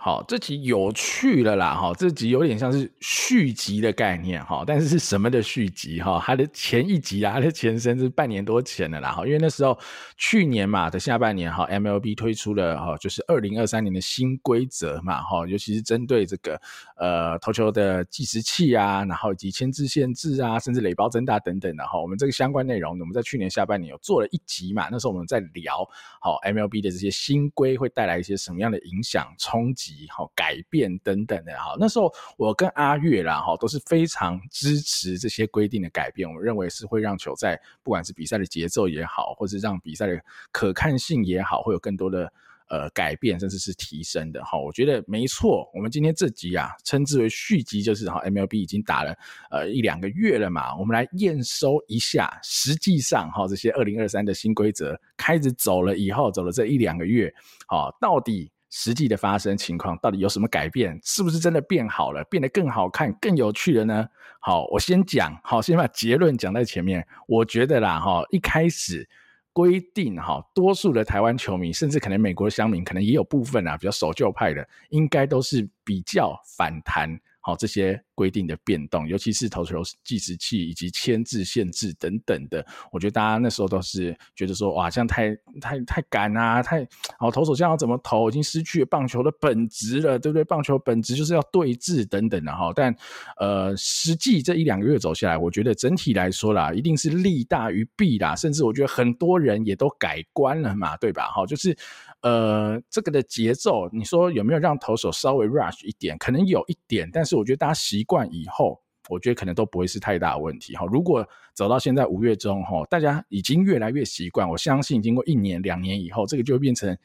好，这集有趣了啦！哈，这集有点像是续集的概念哈，但是是什么的续集哈？它的前一集啊，它的前身是半年多前的啦哈，因为那时候去年嘛的下半年哈，MLB 推出了哈，就是二零二三年的新规则嘛哈，尤其是针对这个呃投球的计时器啊，然后以及牵制限制啊，甚至垒包增大等等的哈，我们这个相关内容，我们在去年下半年有做了一集嘛，那时候我们在聊好 MLB 的这些新规会带来一些什么样的影响冲击。好改变等等的哈，那时候我跟阿月啦哈都是非常支持这些规定的改变，我们认为是会让球赛不管是比赛的节奏也好，或是让比赛的可看性也好，会有更多的呃改变，甚至是提升的哈。我觉得没错，我们今天这集啊称之为续集，就是哈 MLB 已经打了呃一两个月了嘛，我们来验收一下，实际上哈这些二零二三的新规则开始走了以后，走了这一两个月，好到底。实际的发生情况到底有什么改变？是不是真的变好了，变得更好看、更有趣了呢？好，我先讲，好，先把结论讲在前面。我觉得啦，哈，一开始规定，哈，多数的台湾球迷，甚至可能美国的乡民，可能也有部分啊，比较守旧派的，应该都是比较反弹。好，这些规定的变动，尤其是投球计时器以及牵制限制等等的，我觉得大家那时候都是觉得说，哇，这样太太太赶啊，太好，投手这样要怎么投，已经失去了棒球的本质了，对不对？棒球本质就是要对峙等等的哈。但呃，实际这一两个月走下来，我觉得整体来说啦，一定是利大于弊啦，甚至我觉得很多人也都改观了嘛，对吧？哈，就是呃，这个的节奏，你说有没有让投手稍微 rush 一点？可能有一点，但是。我觉得大家习惯以后，我觉得可能都不会是太大的问题哈。如果走到现在五月中哈，大家已经越来越习惯，我相信经过一年两年以后，这个就会变成。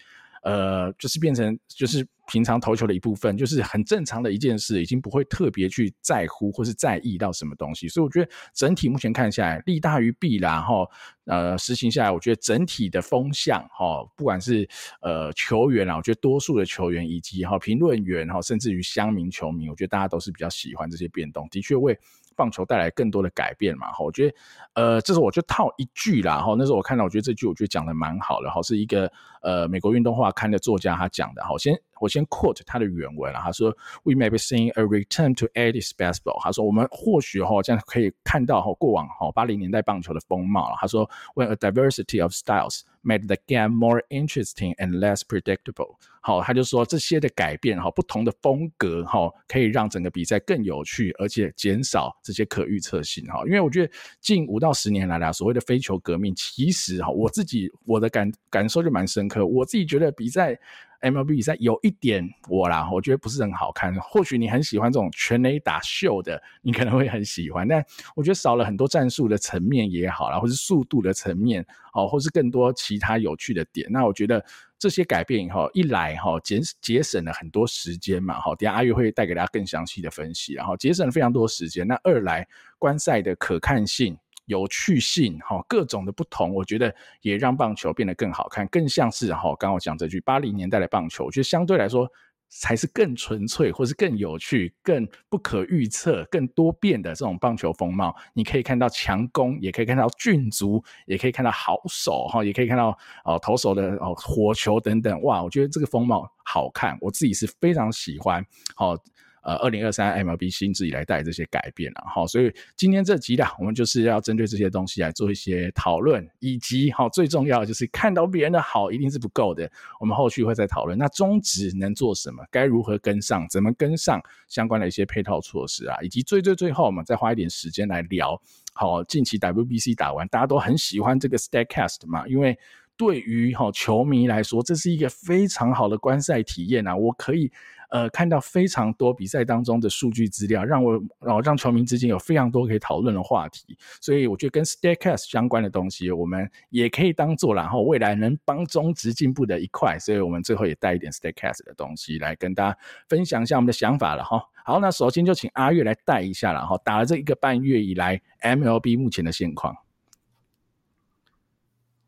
呃，就是变成就是平常投球的一部分，就是很正常的一件事，已经不会特别去在乎或是在意到什么东西。所以我觉得整体目前看下来，利大于弊。然后呃，实行下来，我觉得整体的风向哈，不管是呃球员啊，我觉得多数的球员以及哈评论员哈，甚至于乡民球迷，我觉得大家都是比较喜欢这些变动，的确为棒球带来更多的改变嘛。哈，我觉得呃，这是我就套一句啦。哈，那时候我看到，我觉得这句我觉得讲的蛮好的。哈，是一个呃美国运动画刊的作家他讲的。好，先。我先 quote 他的原文了，他说：“We may be seeing a return to 80s baseball。”他说：“我们或许哈这样可以看到哈过往哈八零年代棒球的风貌了。”他说：“When a diversity of styles made the game more interesting and less predictable。”好，他就说这些的改变哈，不同的风格哈，可以让整个比赛更有趣，而且减少这些可预测性哈。因为我觉得近五到十年来啦，所谓的非球革命，其实哈我自己我的感感受就蛮深刻。可我自己觉得比赛。MLB 比赛有一点我啦，我觉得不是很好看。或许你很喜欢这种全垒打秀的，你可能会很喜欢。但我觉得少了很多战术的层面也好啦，或是速度的层面，哦，或是更多其他有趣的点。那我觉得这些改变以后，一来哈，节节省了很多时间嘛，哈，等下阿月会带给大家更详细的分析，然后节省了非常多时间。那二来观赛的可看性。有趣性，哈，各种的不同，我觉得也让棒球变得更好看，更像是哈，刚刚我讲这句八零年代的棒球，我觉得相对来说才是更纯粹，或是更有趣、更不可预测、更多变的这种棒球风貌。你可以看到强攻，也可以看到俊足，也可以看到好手，哈，也可以看到哦投手的哦火球等等。哇，我觉得这个风貌好看，我自己是非常喜欢，好。呃，二零二三 MLB 新制以来带来这些改变了哈，所以今天这集啦，我们就是要针对这些东西来做一些讨论，以及哈最重要就是看到别人的好一定是不够的，我们后续会再讨论。那中职能做什么？该如何跟上？怎么跟上相关的一些配套措施啊？以及最最最后，我们再花一点时间来聊。好，近期 WBC 打完，大家都很喜欢这个 Statcast 嘛，因为对于哈球迷来说，这是一个非常好的观赛体验啊，我可以。呃，看到非常多比赛当中的数据资料，让我然后让球迷之间有非常多可以讨论的话题，所以我觉得跟 Statcast 相关的东西，我们也可以当做然后未来能帮中职进步的一块，所以我们最后也带一点 Statcast 的东西来跟大家分享一下我们的想法了哈。好，那首先就请阿月来带一下了哈，打了这一个半月以来 MLB 目前的现况。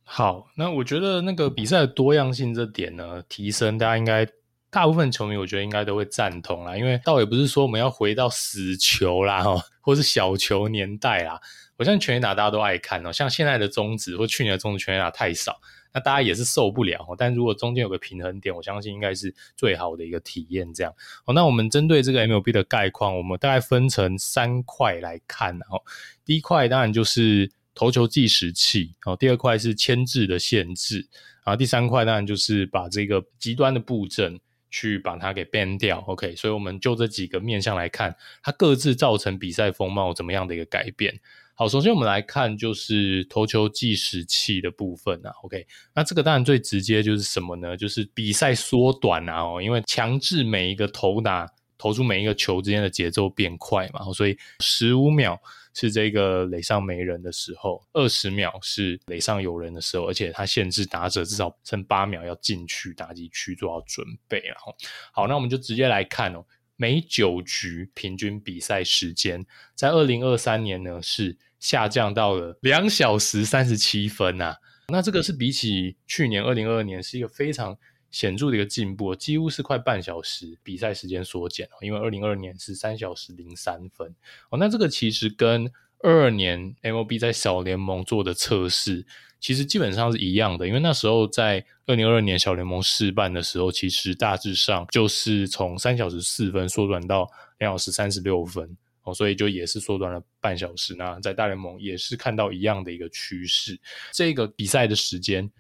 好，那我觉得那个比赛的多样性这点呢，提升大家应该。大部分球迷我觉得应该都会赞同啦，因为倒也不是说我们要回到死球啦，哈，或是小球年代啦。我相信全垒打大家都爱看哦，像现在的中职或去年的中职全垒打太少，那大家也是受不了。但如果中间有个平衡点，我相信应该是最好的一个体验。这样哦，那我们针对这个 MLB 的概况，我们大概分成三块来看。然后第一块当然就是投球计时器，哦，第二块是牵制的限制，然后第三块当然就是把这个极端的布阵去把它给 ban 掉。OK，所以我们就这几个面向来看，它各自造成比赛风貌怎么样的一个改变。好，首先我们来看就是投球计时器的部分啊，OK，那这个当然最直接就是什么呢？就是比赛缩短啊，哦，因为强制每一个投打投出每一个球之间的节奏变快嘛，所以十五秒是这个垒上没人的时候，二十秒是垒上有人的时候，而且它限制打者至少剩八秒要进去打击区做好准备，然后好，那我们就直接来看哦。每九局平均比赛时间，在二零二三年呢是下降到了两小时三十七分啊。那这个是比起去年二零二二年是一个非常显著的一个进步，几乎是快半小时比赛时间缩减。因为二零二二年是三小时零三分哦。那这个其实跟二二年 MLB 在小联盟做的测试。其实基本上是一样的，因为那时候在二零二二年小联盟试办的时候，其实大致上就是从三小时四分缩短到两小时三十六分哦，所以就也是缩短了半小时。那在大联盟也是看到一样的一个趋势。这个比赛的时间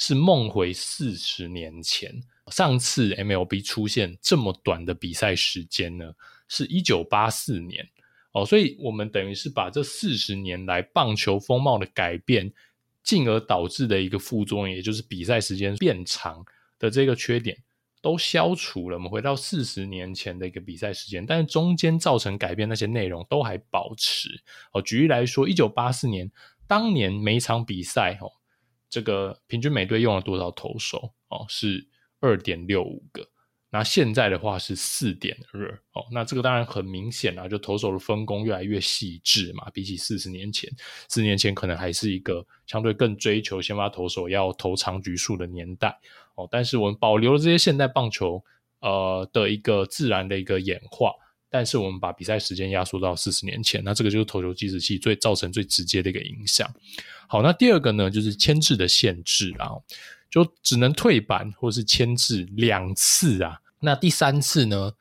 是梦回四十年前，上次 MLB 出现这么短的比赛时间呢，是一九八四年哦，所以我们等于是把这四十年来棒球风貌的改变。进而导致的一个副作用，也就是比赛时间变长的这个缺点都消除了。我们回到四十年前的一个比赛时间，但是中间造成改变那些内容都还保持。哦，举例来说，一九八四年当年每场比赛，哦，这个平均每队用了多少投手？哦，是二点六五个。那现在的话是四点二哦，那这个当然很明显啊，就投手的分工越来越细致嘛，比起四十年前，四年前可能还是一个相对更追求先发投手要投长局数的年代哦，但是我们保留了这些现代棒球呃的一个自然的一个演化，但是我们把比赛时间压缩到四十年前，那这个就是投球计时器最造成最直接的一个影响。好，那第二个呢，就是牵制的限制啊。就只能退板或是牵制两次啊，那第三次呢，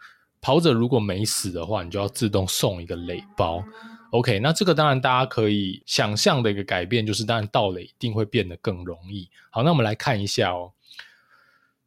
跑者如果没死的话，你就要自动送一个垒包。OK，那这个当然大家可以想象的一个改变，就是当然盗垒一定会变得更容易。好，那我们来看一下哦，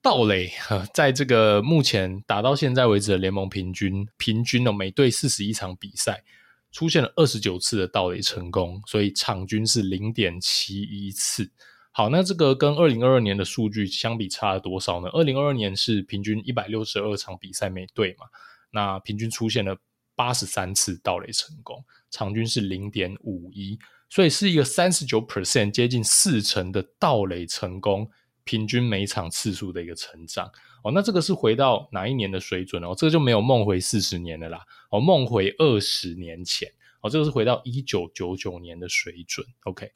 盗垒 在这个目前打到现在为止的联盟平均，平均哦，每队四十一场比赛出现了二十九次的盗垒成功，所以场均是零点七一次。好，那这个跟二零二二年的数据相比差了多少呢？二零二二年是平均一百六十二场比赛每队嘛，那平均出现了八十三次盗垒成功，场均是零点五一，所以是一个三十九 percent 接近四成的盗垒成功，平均每场次数的一个成长。哦，那这个是回到哪一年的水准哦？这个就没有梦回四十年的啦，哦，梦回二十年前。哦，这个是回到一九九九年的水准。OK，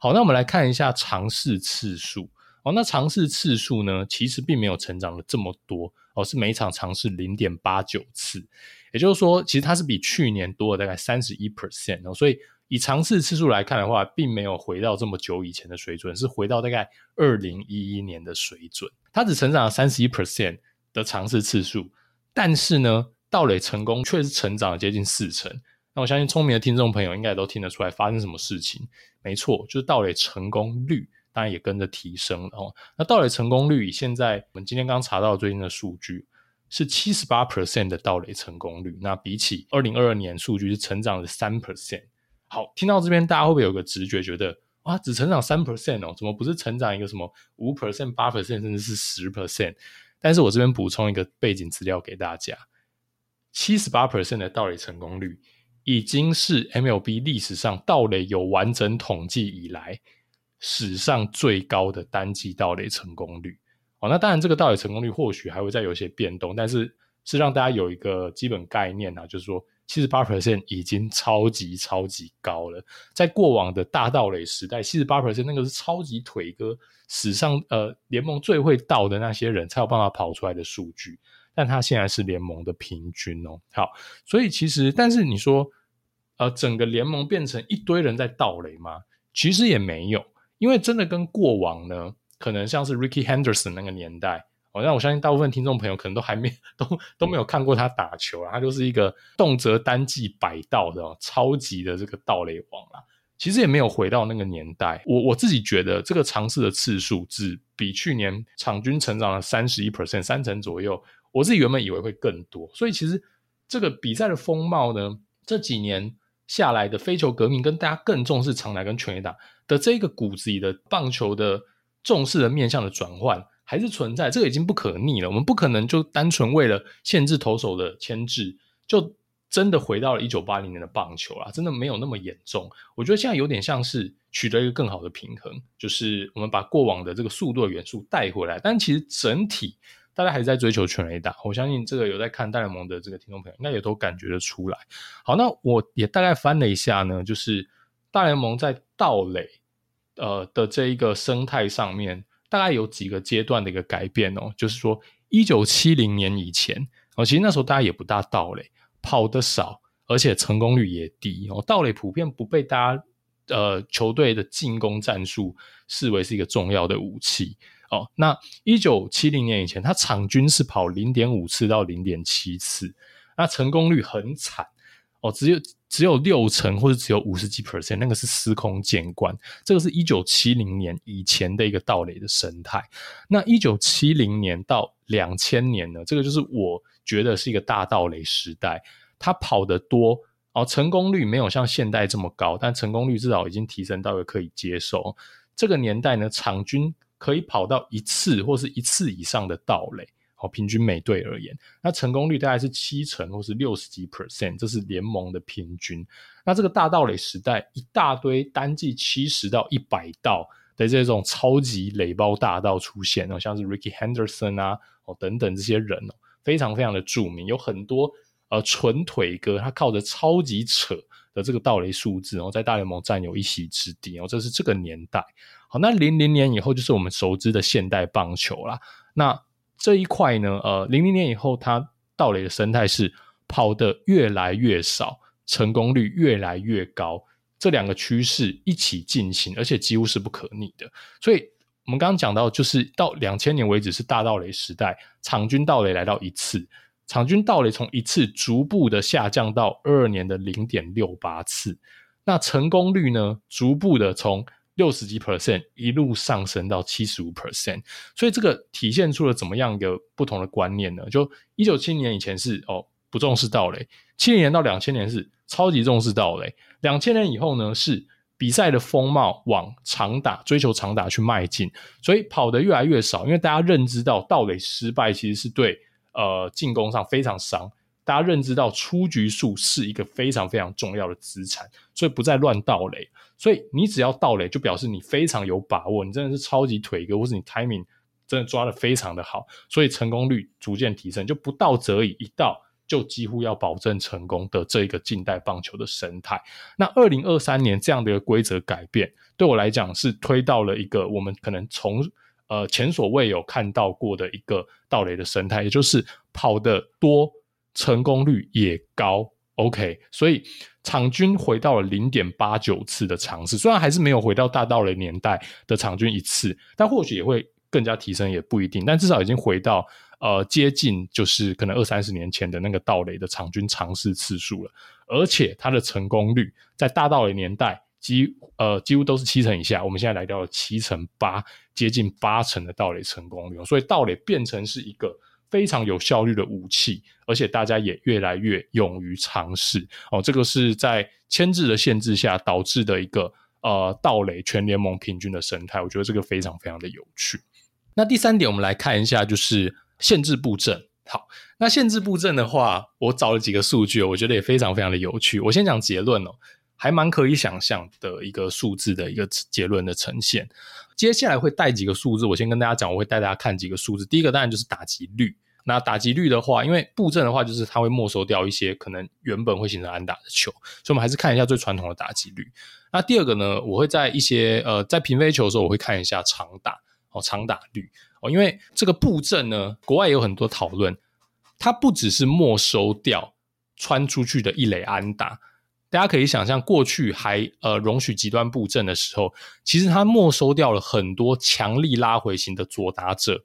好，那我们来看一下尝试次数。哦，那尝试次数呢，其实并没有成长了这么多。哦，是每场尝试零点八九次，也就是说，其实它是比去年多了大概三十一 percent 哦。所以以尝试次数来看的话，并没有回到这么久以前的水准，是回到大概二零一一年的水准。它只成长了三十一 percent 的尝试次数，但是呢，盗垒成功却是成长了接近四成。那我相信聪明的听众朋友应该都听得出来发生什么事情。没错，就是盗垒成功率当然也跟着提升了哦。那盗垒成功率以现在我们今天刚查到最近的数据是七十八 percent 的盗垒成功率，那比起二零二二年数据是成长了三 percent。好，听到这边大家会不会有个直觉，觉得啊，只成长三 percent 哦，怎么不是成长一个什么五 percent、八 percent 甚至是十 percent？但是我这边补充一个背景资料给大家，七十八 percent 的盗垒成功率。已经是 MLB 历史上盗垒有完整统计以来史上最高的单季盗垒成功率。哦，那当然这个盗垒成功率或许还会再有一些变动，但是是让大家有一个基本概念啊，就是说七十八 percent 已经超级超级高了。在过往的大盗垒时代，七十八 percent 那个是超级腿哥史上呃联盟最会盗的那些人才有办法跑出来的数据。但他现在是联盟的平均哦。好，所以其实但是你说呃整个联盟变成一堆人在盗垒吗？其实也没有，因为真的跟过往呢。可能像是 Ricky Henderson 那个年代，哦，那我相信大部分听众朋友可能都还没都都没有看过他打球啊，他就是一个动辄单季百盗的超级的这个盗垒王啦。其实也没有回到那个年代，我我自己觉得这个尝试的次数只比去年场均成长了三十一 percent 三成左右，我自己原本以为会更多，所以其实这个比赛的风貌呢，这几年下来的非球革命跟大家更重视长打跟全垒打的这个骨子里的棒球的。重视的面向的转换还是存在，这个已经不可逆了。我们不可能就单纯为了限制投手的牵制，就真的回到了一九八零年的棒球啦，真的没有那么严重。我觉得现在有点像是取得一个更好的平衡，就是我们把过往的这个速度的元素带回来，但其实整体大家还是在追求全垒打。我相信这个有在看大联盟的这个听众朋友，应该也都感觉得出来。好，那我也大概翻了一下呢，就是大联盟在盗垒。呃的这一个生态上面，大概有几个阶段的一个改变哦。就是说，一九七零年以前，哦，其实那时候大家也不大盗垒，跑得少，而且成功率也低哦。盗垒普遍不被大家呃球队的进攻战术视为是一个重要的武器哦。那一九七零年以前，他场均是跑零点五次到零点七次，那成功率很惨。哦，只有只有六成或者只有五十几 percent，那个是司空见惯。这个是一九七零年以前的一个盗垒的生态。那一九七零年到两千年呢，这个就是我觉得是一个大盗垒时代。他跑得多哦，成功率没有像现代这么高，但成功率至少已经提升到一个可以接受。这个年代呢，场均可以跑到一次或是一次以上的盗垒。好，平均每队而言，那成功率大概是七成或是六十几 percent，这是联盟的平均。那这个大盗垒时代，一大堆单季七十到一百盗的这种超级垒包大盗出现哦，像是 Ricky Henderson 啊，哦等等这些人哦，非常非常的著名，有很多呃纯腿哥，他靠着超级扯的这个盗垒数字，然后在大联盟占有一席之地哦，这是这个年代。好，那零零年以后就是我们熟知的现代棒球啦。那这一块呢，呃，零零年以后，它盗垒的生态是跑得越来越少，成功率越来越高，这两个趋势一起进行，而且几乎是不可逆的。所以，我们刚刚讲到，就是到两千年为止是大盗垒时代，场均盗垒来到一次，场均盗垒从一次逐步的下降到二二年的零点六八次，那成功率呢，逐步的从六十几 percent 一路上升到七十五 percent，所以这个体现出了怎么样一个不同的观念呢？就一九七零年以前是哦不重视盗垒，七零年到两千年是超级重视盗垒，两千年以后呢是比赛的风貌往长打追求长打去迈进，所以跑得越来越少，因为大家认知到盗垒失败其实是对呃进攻上非常伤，大家认知到出局数是一个非常非常重要的资产，所以不再乱盗垒。所以你只要盗垒，就表示你非常有把握，你真的是超级腿哥，或是你 timing 真的抓的非常的好，所以成功率逐渐提升，就不盗则已，一盗就几乎要保证成功的这一个近代棒球的生态。那二零二三年这样的一个规则改变，对我来讲是推到了一个我们可能从呃前所未有看到过的一个盗垒的生态，也就是跑得多，成功率也高。OK，所以。场均回到了零点八九次的尝试，虽然还是没有回到大盗雷年代的场均一次，但或许也会更加提升，也不一定。但至少已经回到呃接近，就是可能二三十年前的那个盗雷的场均尝试次数了。而且它的成功率在大盗雷年代几呃几乎都是七成以下，我们现在来到了七成八，接近八成的盗垒成功率，所以盗垒变成是一个。非常有效率的武器，而且大家也越来越勇于尝试哦。这个是在牵制的限制下导致的一个呃盗垒全联盟平均的生态。我觉得这个非常非常的有趣。那第三点，我们来看一下，就是限制布阵。好，那限制布阵的话，我找了几个数据，我觉得也非常非常的有趣。我先讲结论哦，还蛮可以想象的一个数字的一个结论的呈现。接下来会带几个数字，我先跟大家讲，我会带大家看几个数字。第一个当然就是打击率那打击率的话，因为布阵的话，就是它会没收掉一些可能原本会形成安打的球，所以我们还是看一下最传统的打击率。那第二个呢，我会在一些呃在平飞球的时候，我会看一下长打哦，长打率哦，因为这个布阵呢，国外有很多讨论，它不只是没收掉穿出去的一垒安打，大家可以想象过去还呃容许极端布阵的时候，其实它没收掉了很多强力拉回型的左打者。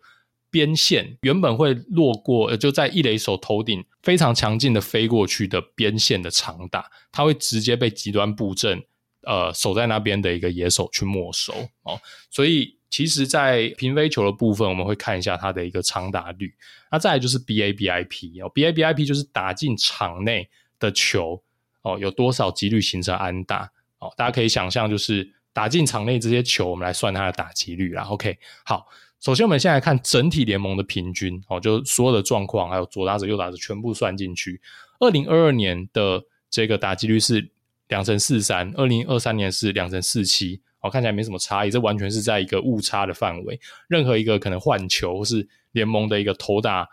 边线原本会落过，呃，就在一垒手头顶非常强劲的飞过去的边线的长打，它会直接被极端布阵，呃，守在那边的一个野手去没收哦。所以其实，在平飞球的部分，我们会看一下它的一个长打率。那再来就是 BABIP 哦，BABIP 就是打进场内的球哦，有多少几率形成安打哦？大家可以想象，就是打进场内这些球，我们来算它的打击率啦。OK，好。首先，我们现在来看整体联盟的平均，哦，就所有的状况，还有左打者、右打者全部算进去。二零二二年的这个打击率是两成四三，二零二三年是两成四七，哦，看起来没什么差异，这完全是在一个误差的范围。任何一个可能换球或是联盟的一个投打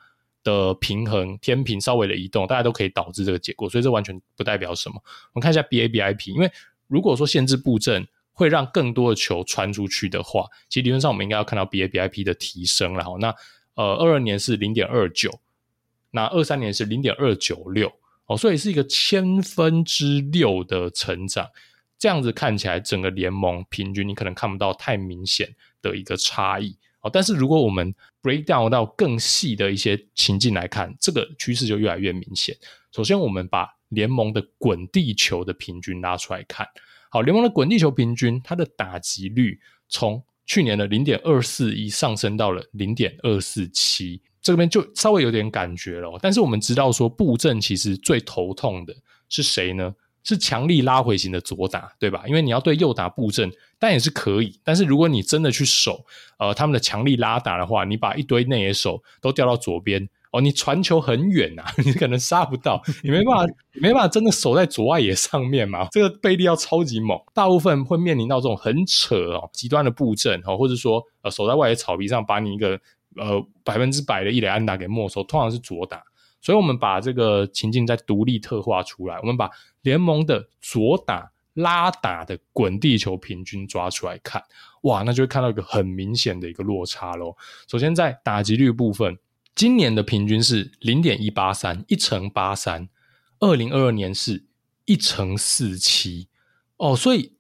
的平衡天平稍微的移动，大家都可以导致这个结果，所以这完全不代表什么。我们看一下 BABIP，因为如果说限制布阵。会让更多的球传出去的话，其实理论上我们应该要看到 BABIP 的提升。然后，那呃，二二年是零点二九，那二三年是零点二九六哦，所以是一个千分之六的成长。这样子看起来，整个联盟平均你可能看不到太明显的一个差异哦。但是如果我们 break down 到更细的一些情境来看，这个趋势就越来越明显。首先，我们把联盟的滚地球的平均拉出来看。好，联盟的滚地球平均，它的打击率从去年的零点二四一上升到了零点二四七，这边就稍微有点感觉了。但是我们知道说，布阵其实最头痛的是谁呢？是强力拉回型的左打，对吧？因为你要对右打布阵，但也是可以。但是如果你真的去守，呃，他们的强力拉打的话，你把一堆内野手都调到左边。哦，你传球很远呐、啊，你可能杀不到，你没办法，没办法真的守在左外野上面嘛。这个臂力要超级猛，大部分会面临到这种很扯哦，极端的布阵哦，或者说呃守在外野草皮上，把你一个呃百分之百的一垒安打给没收，通常是左打。所以我们把这个情境再独立特化出来，我们把联盟的左打拉打的滚地球平均抓出来看，哇，那就会看到一个很明显的一个落差喽。首先在打击率部分。今年的平均是零点一八三，一成八三，二零二二年是一成四七哦，所以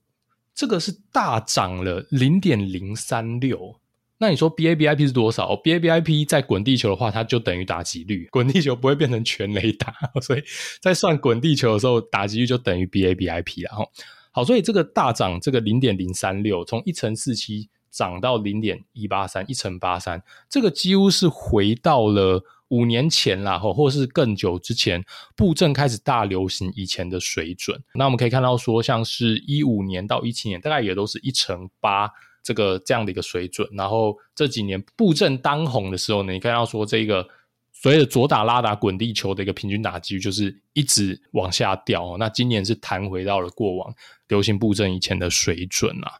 这个是大涨了零点零三六。那你说 BABIP 是多少？，BABIP 在滚地球的话，它就等于打击率，滚地球不会变成全垒打，所以在算滚地球的时候，打击率就等于 BABIP 了。好，好，所以这个大涨，这个零点零三六，从一乘四七。涨到零点一八三，一乘八三，这个几乎是回到了五年前啦，或或是更久之前布阵开始大流行以前的水准。那我们可以看到说，像是一五年到一七年，大概也都是一乘八这个这样的一个水准。然后这几年布阵当红的时候呢，你看到说这个所谓的左打拉打滚地球的一个平均打击率就是一直往下掉。那今年是弹回到了过往流行布阵以前的水准啊。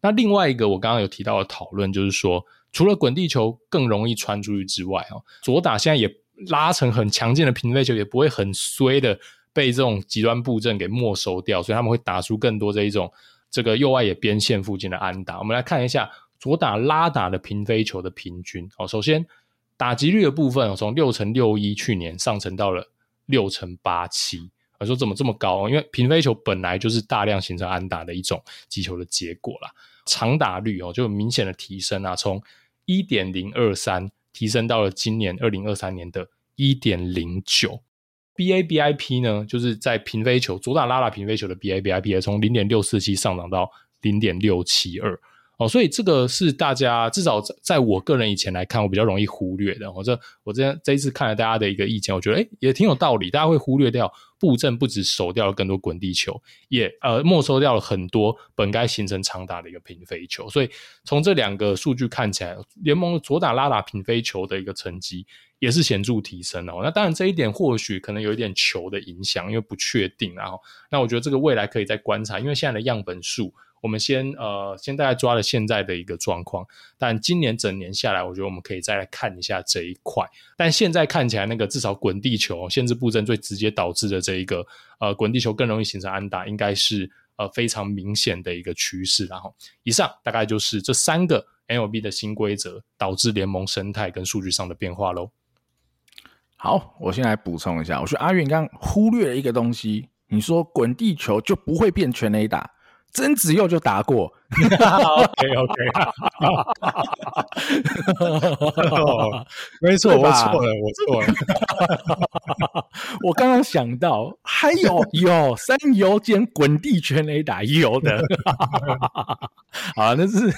那另外一个我刚刚有提到的讨论，就是说，除了滚地球更容易传出去之外，哦，左打现在也拉成很强劲的平飞球，也不会很衰的被这种极端布阵给没收掉，所以他们会打出更多这一种这个右外野边线附近的安打。我们来看一下左打拉打的平飞球的平均。哦，首先打击率的部分，从六成六一去年上升到了六成八七。我说怎么这么高？因为平飞球本来就是大量形成安打的一种击球的结果啦。长打率哦，就明显的提升啊，从一点零二三提升到了今年二零二三年的一点零九。BABIP 呢，就是在平飞球左打拉拉平飞球的 BABIP 从零点六四七上涨到零点六七二。哦，所以这个是大家至少在我个人以前来看，我比较容易忽略的。我这我这这一次看了大家的一个意见，我觉得诶也挺有道理。大家会忽略掉布阵不止守掉了更多滚地球，也呃没收掉了很多本该形成长打的一个平飞球。所以从这两个数据看起来，联盟左打拉打平飞球的一个成绩也是显著提升哦。那当然这一点或许可能有一点球的影响，因为不确定。然后那我觉得这个未来可以再观察，因为现在的样本数。我们先呃先大概抓了现在的一个状况，但今年整年下来，我觉得我们可以再来看一下这一块。但现在看起来，那个至少滚地球限制布阵最直接导致的这一个呃滚地球更容易形成安打，应该是呃非常明显的一个趋势。然后以上大概就是这三个 MLB 的新规则导致联盟生态跟数据上的变化喽。好，我先来补充一下，我说阿元刚忽略了一个东西，你说滚地球就不会变全垒打。曾子佑就打过，OK OK，没错，我错了，我错了。我刚刚想到还有有三游兼滚地全雷打有的，好，那是。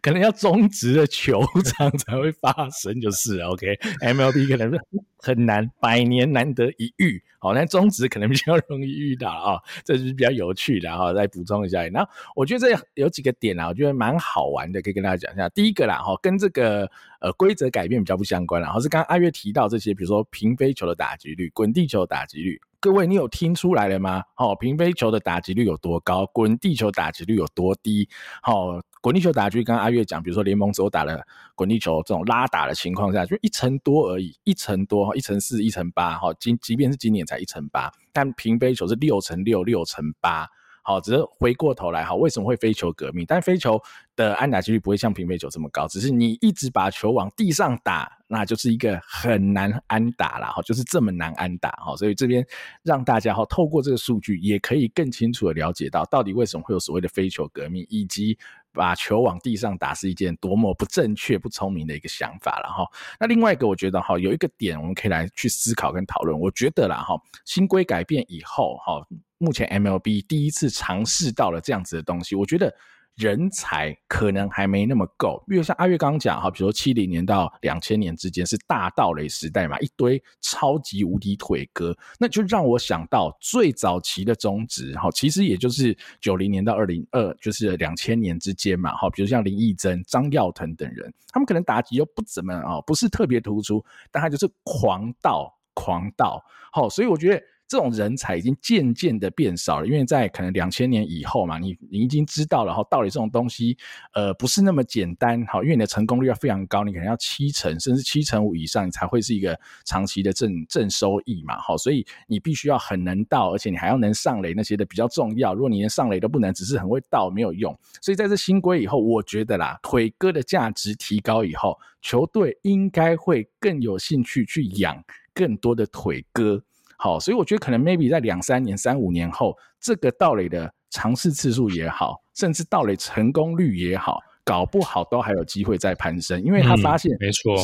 可能要中职的球场才会发生，就是 OK，MLB 可能很难，百年难得一遇。好，那中职可能比较容易遇到啊，这是比较有趣的哈。再补充一下，然后我觉得这有几个点啊，我觉得蛮好玩的，可以跟大家讲一下。第一个啦，哈，跟这个呃规则改变比较不相关，然后是刚刚阿月提到这些，比如说平飞球的打击率、滚地球的打击率，各位你有听出来了吗？好，平飞球的打击率有多高，滚地球打击率有多低？好。滚地球打击，刚刚阿月讲，比如说联盟只有打了滚地球这种拉打的情况下，就一成多而已，一成多，一成四，一成八，哈，今即便是今年才一成八，但平飞球是六成六，六成八，好，只是回过头来，哈，为什么会飞球革命？但飞球的安打几率不会像平飞球这么高，只是你一直把球往地上打，那就是一个很难安打啦，哈，就是这么难安打，哈，所以这边让大家哈透过这个数据，也可以更清楚的了解到，到底为什么会有所谓的飞球革命，以及。把球往地上打是一件多么不正确、不聪明的一个想法了哈。那另外一个，我觉得哈，有一个点我们可以来去思考跟讨论。我觉得啦哈，新规改变以后哈，目前 MLB 第一次尝试到了这样子的东西，我觉得。人才可能还没那么够，因为像阿月刚刚讲哈，比如说七零年到两千年之间是大盗雷时代嘛，一堆超级无敌腿哥，那就让我想到最早期的中职哈，其实也就是九零年到二零二，就是两千年之间嘛哈，比如像林义珍、张耀腾等人，他们可能打击又不怎么啊，不是特别突出，但他就是狂盗狂盗，好，所以我觉得。这种人才已经渐渐的变少了，因为在可能两千年以后嘛，你你已经知道了哈，到底这种东西，呃，不是那么简单，好，因为你的成功率要非常高，你可能要七成甚至七成五以上，你才会是一个长期的正正收益嘛，好，所以你必须要很能到，而且你还要能上垒那些的比较重要。如果你连上垒都不能，只是很会到，没有用。所以在这新规以后，我觉得啦，腿哥的价值提高以后，球队应该会更有兴趣去养更多的腿哥。好，所以我觉得可能 maybe 在两三年、三五年后，这个盗垒的尝试次数也好，甚至盗垒成功率也好。搞不好都还有机会再攀升，因为他发现，没错，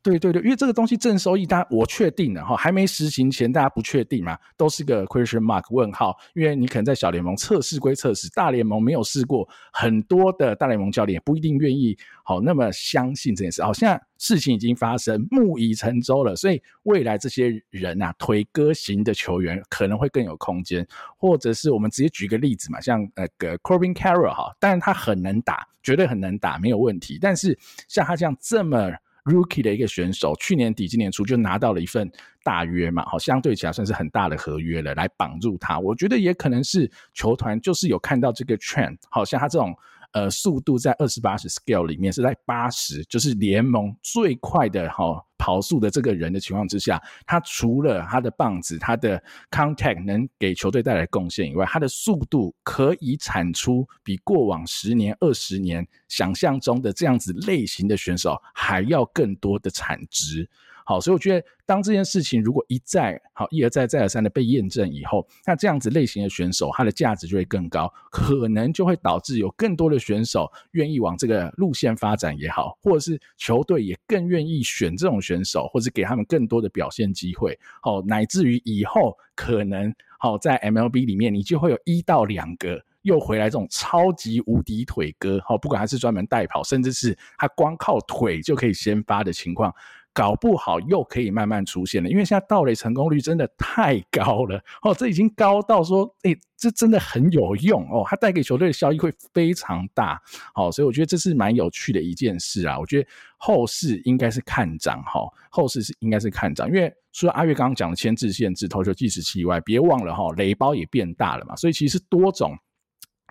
对对对，因为这个东西正收益，大家我确定了哈，还没实行前大家不确定嘛，都是个 question mark 问号，因为你可能在小联盟测试归测试，大联盟没有试过，很多的大联盟教练也不一定愿意好那么相信这件事。好，现在事情已经发生，木已成舟了，所以未来这些人啊，腿哥型的球员可能会更有空间，或者是我们直接举个例子嘛，像那个 Corbin Carroll 哈，当然他很能打，绝对很。能打没有问题，但是像他这样这么 rookie 的一个选手，去年底今年初就拿到了一份大约嘛，好，相对起来算是很大的合约了，来绑住他。我觉得也可能是球团就是有看到这个 trend，好像他这种。呃，速度在二十八十 scale 里面是在八十，就是联盟最快的哈、跑速的这个人的情况之下，他除了他的棒子、他的 contact 能给球队带来贡献以外，他的速度可以产出比过往十年、二十年想象中的这样子类型的选手还要更多的产值。好，所以我觉得，当这件事情如果一再好一而再再而三的被验证以后，那这样子类型的选手，他的价值就会更高，可能就会导致有更多的选手愿意往这个路线发展也好，或者是球队也更愿意选这种选手，或者给他们更多的表现机会。好，乃至于以后可能好在 MLB 里面，你就会有一到两个又回来这种超级无敌腿哥，好，不管他是专门代跑，甚至是他光靠腿就可以先发的情况。搞不好又可以慢慢出现了，因为现在盗垒成功率真的太高了哦，这已经高到说，诶，这真的很有用哦，它带给球队的效益会非常大，好，所以我觉得这是蛮有趣的一件事啊。我觉得后市应该是看涨哈，后市是应该是看涨，因为除了阿月刚刚讲的牵制限制、投球计时器以外，别忘了哈，雷包也变大了嘛，所以其实多种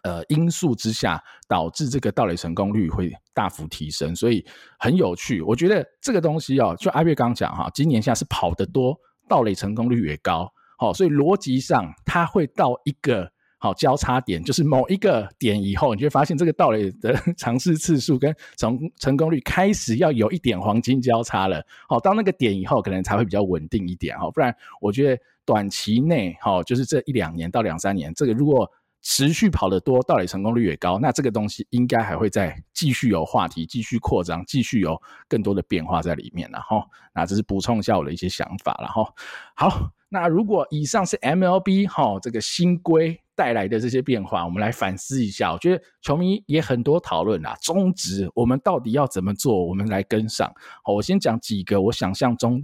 呃因素之下，导致这个盗垒成功率会大幅提升，所以很有趣。我觉得这个东西哦，就阿月刚讲哈，今年下是跑得多，盗垒成功率也高，好，所以逻辑上它会到一个。好，交叉点就是某一个点以后，你就会发现这个盗垒的 尝试次数跟成成功率开始要有一点黄金交叉了。好，到那个点以后，可能才会比较稳定一点。哈，不然我觉得短期内，哈，就是这一两年到两三年，这个如果持续跑得多，到底成功率也高，那这个东西应该还会再继续有话题，继续扩张，继续有更多的变化在里面。然后，那这是补充一下我的一些想法。然后，好，那如果以上是 MLB 哈这个新规。带来的这些变化，我们来反思一下。我觉得球迷也很多讨论啦，中职我们到底要怎么做？我们来跟上。好，我先讲几个我想象中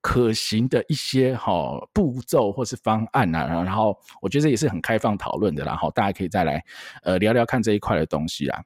可行的一些好步骤或是方案啊，然后我觉得也是很开放讨论的，然后大家可以再来呃聊聊看这一块的东西啊。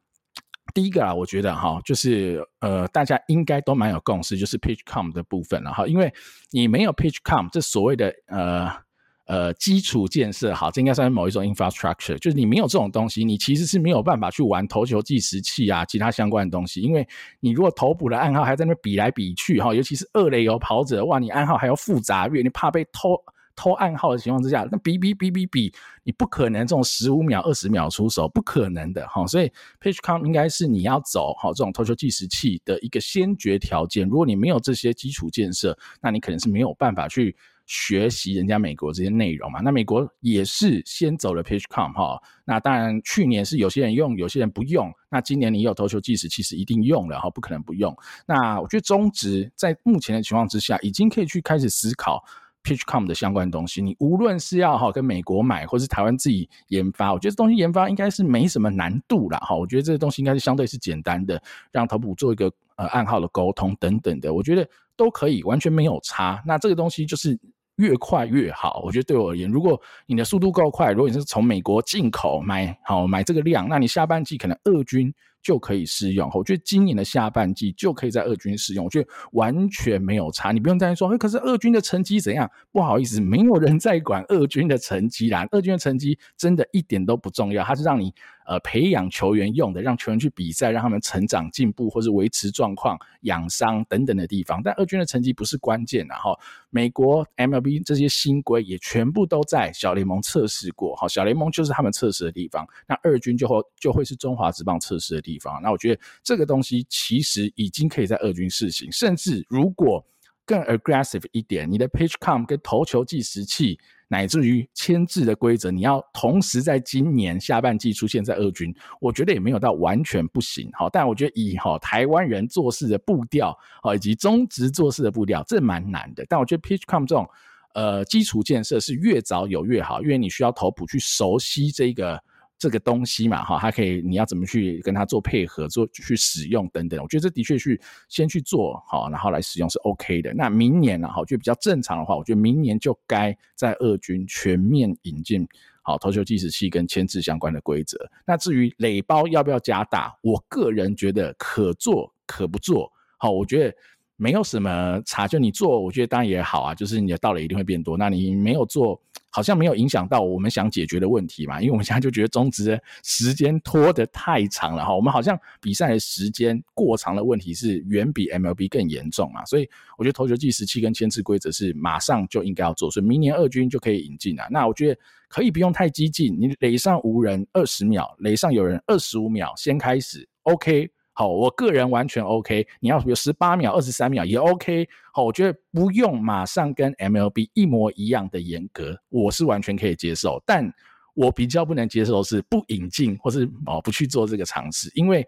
第一个啊，我觉得哈，就是呃大家应该都蛮有共识，就是 pitch com 的部分了哈，因为你没有 pitch com，这所谓的呃。呃，基础建设好，这应该算是某一种 infrastructure，就是你没有这种东西，你其实是没有办法去玩投球计时器啊，其他相关的东西，因为你如果投捕的暗号还在那比来比去哈，尤其是二垒有跑者，哇，你暗号还要复杂，因为你怕被偷偷暗号的情况之下，那比比比比比，你不可能这种十五秒、二十秒出手，不可能的哈，所以 pitch count 应该是你要走好这种投球计时器的一个先决条件，如果你没有这些基础建设，那你可能是没有办法去。学习人家美国这些内容嘛，那美国也是先走了 PitchCom 哈，那当然去年是有些人用，有些人不用，那今年你有投球计时，其实一定用了哈，不可能不用。那我觉得中职在目前的情况之下，已经可以去开始思考 PitchCom 的相关东西。你无论是要哈跟美国买，或是台湾自己研发，我觉得这东西研发应该是没什么难度啦哈。我觉得这个东西应该是相对是简单的，让投捕做一个呃暗号的沟通等等的，我觉得都可以，完全没有差。那这个东西就是。越快越好，我觉得对我而言，如果你的速度够快，如果你是从美国进口买，好买这个量，那你下半季可能二军。就可以适用，我觉得今年的下半季就可以在二军适用，我觉得完全没有差，你不用担心说，可是二军的成绩怎样？不好意思，没有人在管二军的成绩啦，二军的成绩真的一点都不重要，它是让你呃培养球员用的，让球员去比赛，让他们成长进步或是维持状况、养伤等等的地方。但二军的成绩不是关键，然后美国 MLB 这些新规也全部都在小联盟测试过，好，小联盟就是他们测试的地方，那二军就会就会是中华职棒测试的地方。那我觉得这个东西其实已经可以在二军试行，甚至如果更 aggressive 一点，你的 pitch count 跟投球计时器，乃至于牵制的规则，你要同时在今年下半季出现在二军，我觉得也没有到完全不行。好，但我觉得以哈台湾人做事的步调，以及中职做事的步调，这蛮难的。但我觉得 Pitchcom 这种呃基础建设是越早有越好，因为你需要投捕去熟悉这个。这个东西嘛，哈，它可以，你要怎么去跟它做配合，做去使用等等，我觉得这的确去先去做好，然后来使用是 OK 的。那明年呢，哈，就比较正常的话，我觉得明年就该在二军全面引进好投球计时器跟牵制相关的规则。那至于垒包要不要加大，我个人觉得可做可不做。好，我觉得。没有什么差，就你做，我觉得当然也好啊，就是你的道理一定会变多。那你没有做，好像没有影响到我们想解决的问题嘛？因为我们现在就觉得中职的时间拖得太长了哈，我们好像比赛的时间过长的问题是远比 MLB 更严重嘛。所以我觉得投球计时器跟牵制规则是马上就应该要做，所以明年二军就可以引进了。那我觉得可以不用太激进，你垒上无人二十秒，垒上有人二十五秒，先开始，OK。好，我个人完全 OK。你要有十八秒、二十三秒也 OK。好，我觉得不用马上跟 MLB 一模一样的严格，我是完全可以接受。但我比较不能接受的是不引进或是哦不去做这个尝试，因为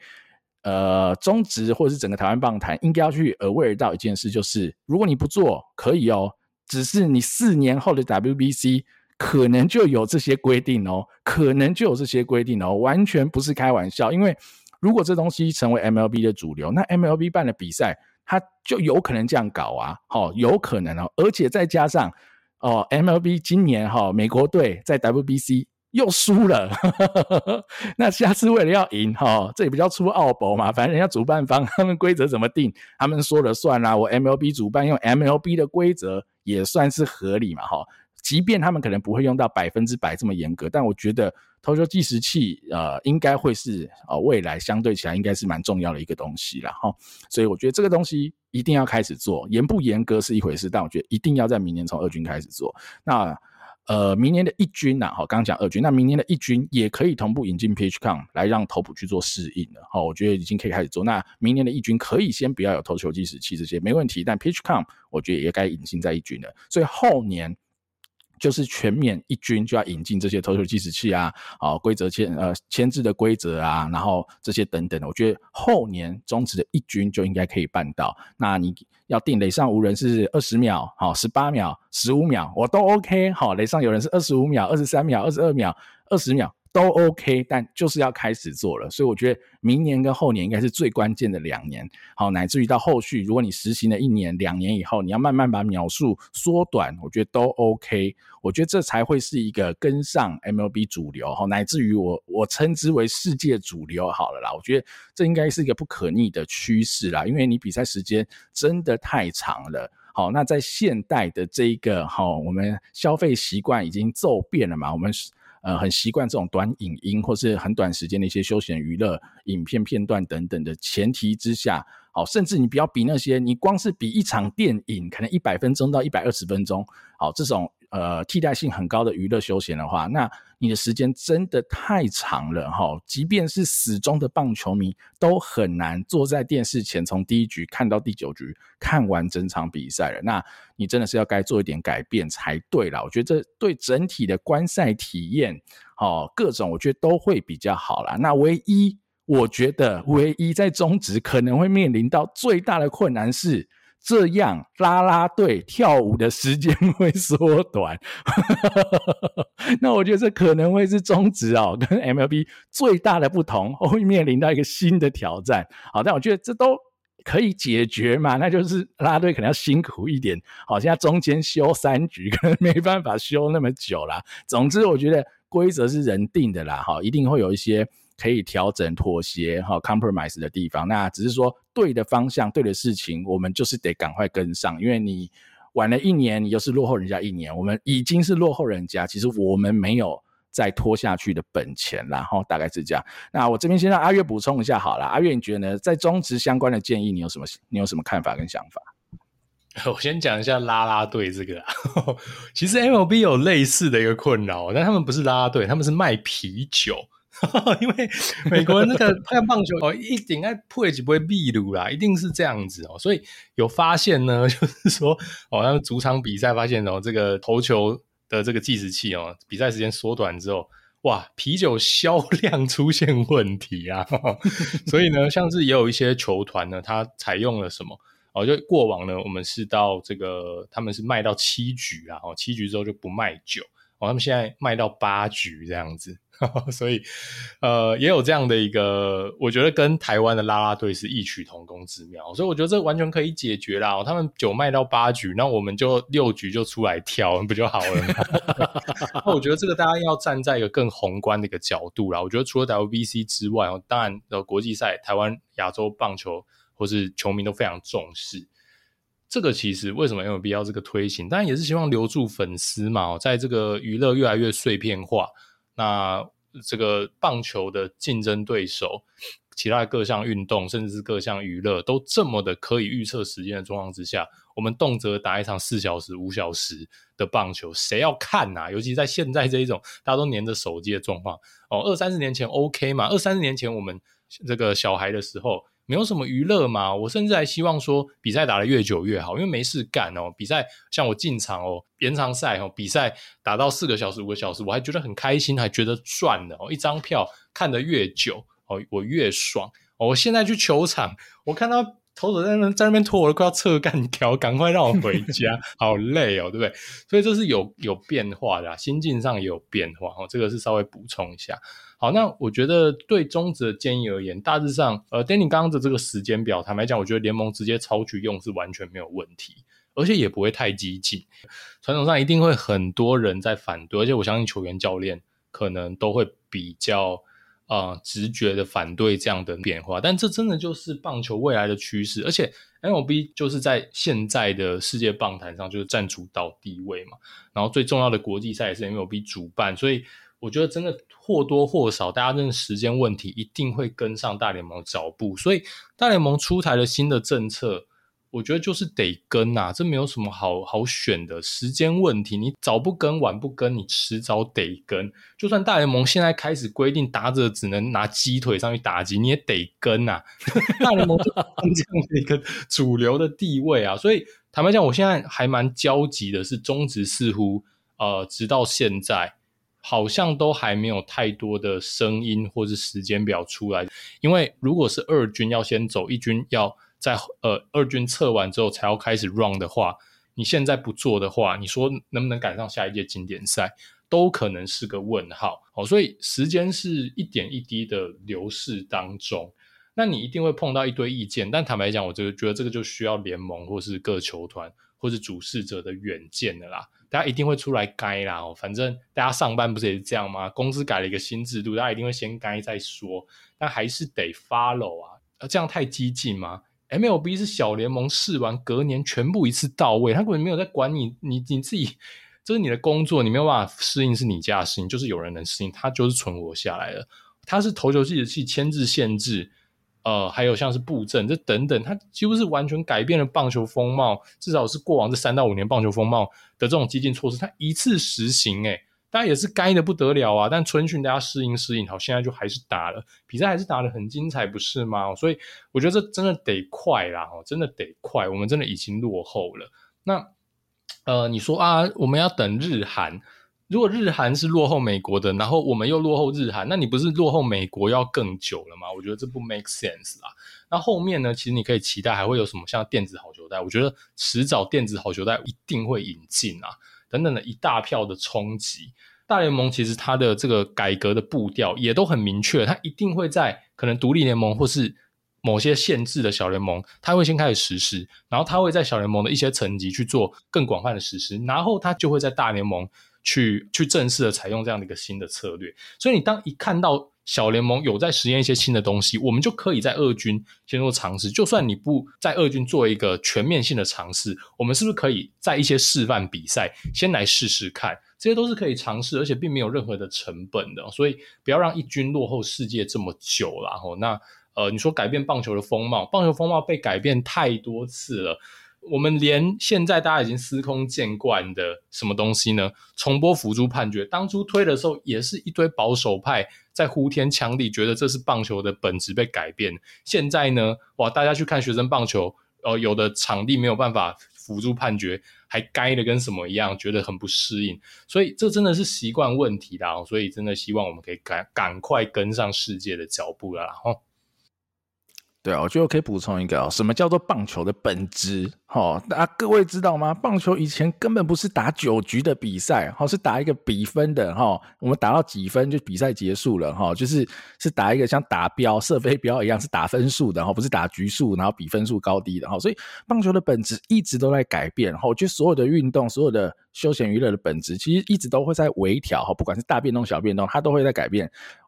呃中职或者是整个台湾棒坛应该要去 aware 到一件事，就是如果你不做可以哦，只是你四年后的 WBC 可能就有这些规定哦，可能就有这些规定哦，完全不是开玩笑，因为。如果这东西成为 MLB 的主流，那 MLB 办的比赛，它就有可能这样搞啊，好，有可能哦，而且再加上哦，MLB 今年哈，美国队在 WBC 又输了，那下次为了要赢哈，这也比较出奥博嘛，反正人家主办方他们规则怎么定，他们说了算啦，我 MLB 主办用 MLB 的规则也算是合理嘛，哈。即便他们可能不会用到百分之百这么严格，但我觉得投球计时器呃应该会是呃未来相对起来应该是蛮重要的一个东西了哈。所以我觉得这个东西一定要开始做，严不严格是一回事，但我觉得一定要在明年从二军开始做。那呃，明年的一军呐，好，刚讲二军，那明年的一军也可以同步引进 PitchCom 来让投捕去做适应了，好，我觉得已经可以开始做。那明年的一军可以先不要有投球计时器这些没问题，但 PitchCom 我觉得也该引进在一军了，所以后年。就是全免一军就要引进这些投球计时器啊，啊规则签呃签字的规则啊，然后这些等等的，我觉得后年终止的一军就应该可以办到。那你要定垒上无人是二十秒，好十八秒、十五秒，我都 OK。好，垒上有人是二十五秒、二十三秒、二十二秒、二十秒。都 OK，但就是要开始做了，所以我觉得明年跟后年应该是最关键的两年，好，乃至于到后续，如果你实行了一年、两年以后，你要慢慢把秒数缩短，我觉得都 OK，我觉得这才会是一个跟上 MLB 主流，好，乃至于我我称之为世界主流好了啦，我觉得这应该是一个不可逆的趋势啦，因为你比赛时间真的太长了，好，那在现代的这一个好，我们消费习惯已经骤变了嘛，我们。呃，很习惯这种短影音，或是很短时间的一些休闲娱乐影片片段等等的前提之下，好，甚至你不要比那些，你光是比一场电影，可能一百分钟到一百二十分钟，好，这种。呃，替代性很高的娱乐休闲的话，那你的时间真的太长了哈。即便是死忠的棒球迷，都很难坐在电视前从第一局看到第九局，看完整场比赛了。那你真的是要该做一点改变才对啦。我觉得这对整体的观赛体验，哦，各种我觉得都会比较好啦。那唯一我觉得唯一在中职可能会面临到最大的困难是。这样拉拉队跳舞的时间会缩短，那我觉得这可能会是中职哦跟 MLB 最大的不同，会面临到一个新的挑战。好，但我觉得这都可以解决嘛，那就是拉拉队可能要辛苦一点。好，现在中间休三局，可能没办法休那么久啦。总之，我觉得规则是人定的啦，哈，一定会有一些。可以调整、妥协、哈 compromise 的地方，那只是说对的方向、对的事情，我们就是得赶快跟上。因为你晚了一年，你又是落后人家一年，我们已经是落后人家，其实我们没有再拖下去的本钱，然后大概是这样。那我这边先让阿月补充一下好了，阿月你觉得呢？在中职相关的建议，你有什么？你有什么看法跟想法？我先讲一下拉拉队这个，其实 MLB 有类似的一个困扰，但他们不是拉拉队，他们是卖啤酒。因为美国人那个看棒球哦，一定爱配几杯秘鲁啦，一定是这样子哦。所以有发现呢，就是说哦，他们主场比赛发现哦，这个投球的这个计时器哦，比赛时间缩短之后，哇，啤酒销量出现问题啊。所以呢，像是也有一些球团呢，他采用了什么哦？就过往呢，我们是到这个他们是卖到七局啊，哦，七局之后就不卖酒哦，他们现在卖到八局这样子。所以，呃，也有这样的一个，我觉得跟台湾的啦啦队是异曲同工之妙，所以我觉得这完全可以解决啦。他们酒卖到八局，那我们就六局就出来跳，不就好了吗？那我觉得这个大家要站在一个更宏观的一个角度啦。我觉得除了 WBC 之外，当然的国际赛，台湾、亚洲棒球或是球迷都非常重视。这个其实为什么有必要这个推行？当然也是希望留住粉丝嘛，在这个娱乐越来越碎片化。那这个棒球的竞争对手，其他各项运动，甚至是各项娱乐，都这么的可以预测时间的状况之下，我们动辄打一场四小时、五小时的棒球，谁要看啊？尤其在现在这一种大家都黏着手机的状况哦，二三十年前 OK 嘛？二三十年前我们这个小孩的时候。没有什么娱乐嘛，我甚至还希望说比赛打得越久越好，因为没事干哦。比赛像我进场哦，延长赛哦，比赛打到四个小时、五个小时，我还觉得很开心，还觉得赚了哦。一张票看得越久哦，我越爽。我现在去球场，我看到投手在那在那边拖，我都快要侧干条，赶快让我回家，好累哦，对不对？所以这是有有变化的，心境上也有变化哦。这个是稍微补充一下。好，那我觉得对中职的建议而言，大致上，呃，Danny 刚刚的这个时间表，坦白讲，我觉得联盟直接抄去用是完全没有问题，而且也不会太激进。传统上一定会很多人在反对，而且我相信球员教练可能都会比较呃直觉的反对这样的变化，但这真的就是棒球未来的趋势，而且 MLB 就是在现在的世界棒坛上就是占主导地位嘛，然后最重要的国际赛也是 MLB 主办，所以我觉得真的或多或少，大家真的时间问题一定会跟上大联盟脚步，所以大联盟出台了新的政策。我觉得就是得跟呐、啊，这没有什么好好选的时间问题。你早不跟，晚不跟，你迟早得跟。就算大联盟现在开始规定打者只能拿鸡腿上去打击，你也得跟呐、啊。大联盟就这样的一个主流的地位啊，所以坦白讲，我现在还蛮焦急的是，中职似乎呃，直到现在好像都还没有太多的声音或是时间表出来。因为如果是二军要先走，一军要。在呃二军测完之后才要开始 run 的话，你现在不做的话，你说能不能赶上下一届经典赛，都可能是个问号。哦，所以时间是一点一滴的流逝当中，那你一定会碰到一堆意见。但坦白讲，我就觉得这个就需要联盟或是各球团或是主事者的远见的啦。大家一定会出来改啦。哦，反正大家上班不是也是这样吗？公司改了一个新制度，大家一定会先改再说。但还是得 follow 啊。呃，这样太激进吗？MLB 是小联盟试完，隔年全部一次到位，他根本没有在管你，你你自己，这是你的工作，你没有办法适应是你家的事情，就是有人能适应，他就是存活下来了。他是投球计时器牵制限制，呃，还有像是布阵这等等，他几乎是完全改变了棒球风貌，至少是过往这三到五年棒球风貌的这种激进措施，他一次实行，诶大家也是该的不得了啊！但春训大家适应适应，好，现在就还是打了，比赛还是打得很精彩，不是吗？所以我觉得这真的得快啦，哦，真的得快，我们真的已经落后了。那呃，你说啊，我们要等日韩，如果日韩是落后美国的，然后我们又落后日韩，那你不是落后美国要更久了吗？我觉得这不 make sense 啦。那后面呢？其实你可以期待还会有什么像电子好球带，我觉得迟早电子好球带一定会引进啊。等等的一大票的冲击，大联盟其实它的这个改革的步调也都很明确，它一定会在可能独立联盟或是某些限制的小联盟，它会先开始实施，然后它会在小联盟的一些层级去做更广泛的实施，然后它就会在大联盟去去正式的采用这样的一个新的策略。所以你当一看到小联盟有在实验一些新的东西，我们就可以在二军先做尝试。就算你不在二军做一个全面性的尝试，我们是不是可以在一些示范比赛先来试试看？这些都是可以尝试，而且并没有任何的成本的。所以不要让一军落后世界这么久了。吼，那呃，你说改变棒球的风貌，棒球风貌被改变太多次了。我们连现在大家已经司空见惯的什么东西呢？重播辅助判决，当初推的时候也是一堆保守派在呼天抢地，觉得这是棒球的本质被改变。现在呢，哇，大家去看学生棒球，呃，有的场地没有办法辅助判决，还该的跟什么一样，觉得很不适应。所以这真的是习惯问题啦，所以真的希望我们可以赶赶快跟上世界的脚步了啦，吼。对，我觉得我可以补充一个哦，什么叫做棒球的本质？哈，大家各位知道吗？棒球以前根本不是打九局的比赛，哈，是打一个比分的，哈，我们打到几分就比赛结束了，哈，就是是打一个像打标、射飞镖一样，是打分数的，哈，不是打局数，然后比分数高低的，哈，所以棒球的本质一直都在改变，哈，我觉得所有的运动，所有的。休闲娱乐的本质其实一直都会在微调哈，不管是大变动、小变动，它都会在改变。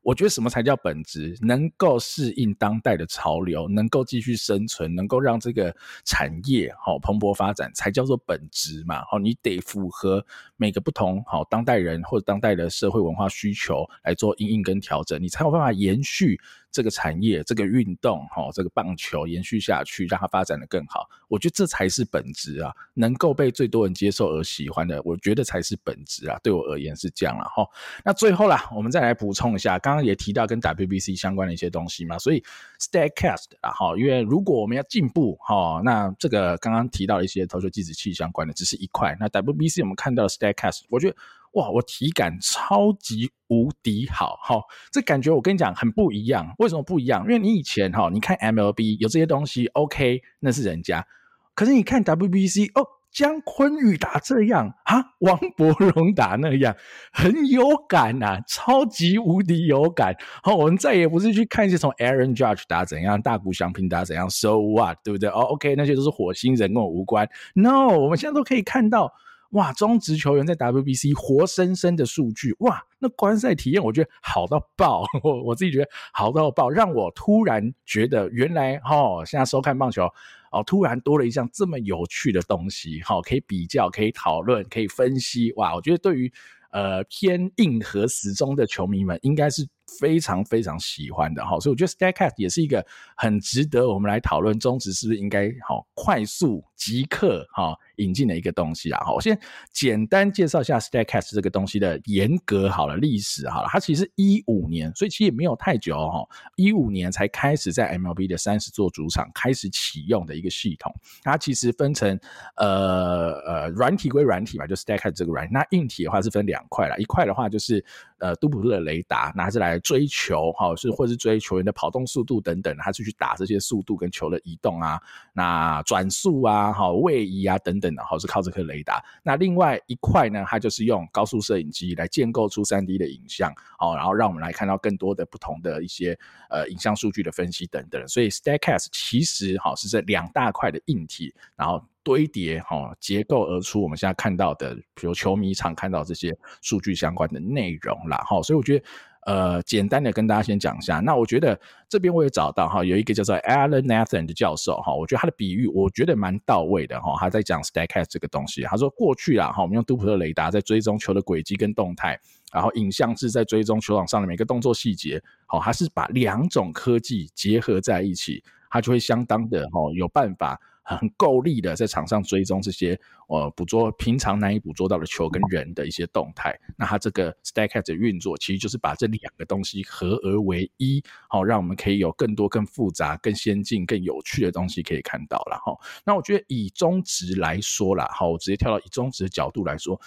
我觉得什么才叫本质？能够适应当代的潮流，能够继续生存，能够让这个产业好蓬勃发展，才叫做本质嘛。好，你得符合每个不同好当代人或者当代的社会文化需求来做应应跟调整，你才有办法延续。这个产业，这个运动，哈，这个棒球延续下去，让它发展得更好。我觉得这才是本质啊，能够被最多人接受而喜欢的，我觉得才是本质啊。对我而言是这样了哈。那最后啦，我们再来补充一下，刚刚也提到跟 WBC 相关的一些东西嘛，所以 Statcast 啊，哈，因为如果我们要进步哈，那这个刚刚提到一些投球计时器相关的只是一块，那 WBC 我们看到的 Statcast，我觉得。哇，我体感超级无敌好，哈，这感觉我跟你讲很不一样。为什么不一样？因为你以前哈，你看 MLB 有这些东西，OK，那是人家。可是你看 WBC，哦，姜昆宇打这样啊，王柏荣打那样，很有感呐、啊，超级无敌有感。好，我们再也不是去看一些从 Aaron Judge 打怎样，大谷翔平打怎样，So what，对不对？哦，OK，那些都是火星人跟我无关。No，我们现在都可以看到。哇，中职球员在 WBC 活生生的数据，哇，那观赛体验我觉得好到爆，我我自己觉得好到爆，让我突然觉得原来哦，现在收看棒球哦，突然多了一项这么有趣的东西，好，可以比较，可以讨论，可以分析，哇，我觉得对于。呃，偏硬核时钟的球迷们应该是非常非常喜欢的哈，所以我觉得 Statcast 也是一个很值得我们来讨论中职是不是应该好快速即刻哈引进的一个东西啊。好，我先简单介绍一下 Statcast 这个东西的严格好了历史好了，它其实一五年，所以其实也没有太久哈，一五年才开始在 MLB 的三十座主场开始启用的一个系统。它其实分成呃呃软体归软体嘛，就 Statcast 这个软体，那硬体的话是分两块啦，一块的话就是呃杜普特的雷达拿着来。追求哈是或是追球员的跑动速度等等，他是去打这些速度跟球的移动啊，那转速啊，哈位移啊等等的，哈是靠这颗雷达。那另外一块呢，它就是用高速摄影机来建构出三 D 的影像，哦，然后让我们来看到更多的不同的一些呃影像数据的分析等等。所以 Statcast 其实哈是这两大块的硬体，然后堆叠哈结构而出我们现在看到的，比如球迷常看到这些数据相关的内容啦，哈，所以我觉得。呃，简单的跟大家先讲一下。那我觉得这边我也找到哈，有一个叫做 Alan Nathan 的教授哈，我觉得他的比喻我觉得蛮到位的哈。他在讲 Stacks 这个东西，他说过去啊哈，我们用杜普特雷达在追踪球的轨迹跟动态，然后影像是在追踪球场上的每个动作细节，好，他是把两种科技结合在一起，他就会相当的哈有办法。很够力的，在场上追踪这些呃捕捉平常难以捕捉到的球跟人的一些动态。那它这个 Statcast 的运作，其实就是把这两个东西合而为一，好，让我们可以有更多、更复杂、更先进、更有趣的东西可以看到了哈。那我觉得以中职来说啦，好，我直接跳到以中职的角度来说，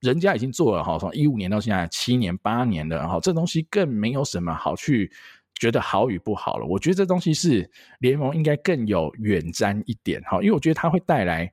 人家已经做了哈，从一五年到现在七年八年了哈，这东西更没有什么好去。觉得好与不好了，我觉得这东西是联盟应该更有远瞻一点哈，因为我觉得它会带来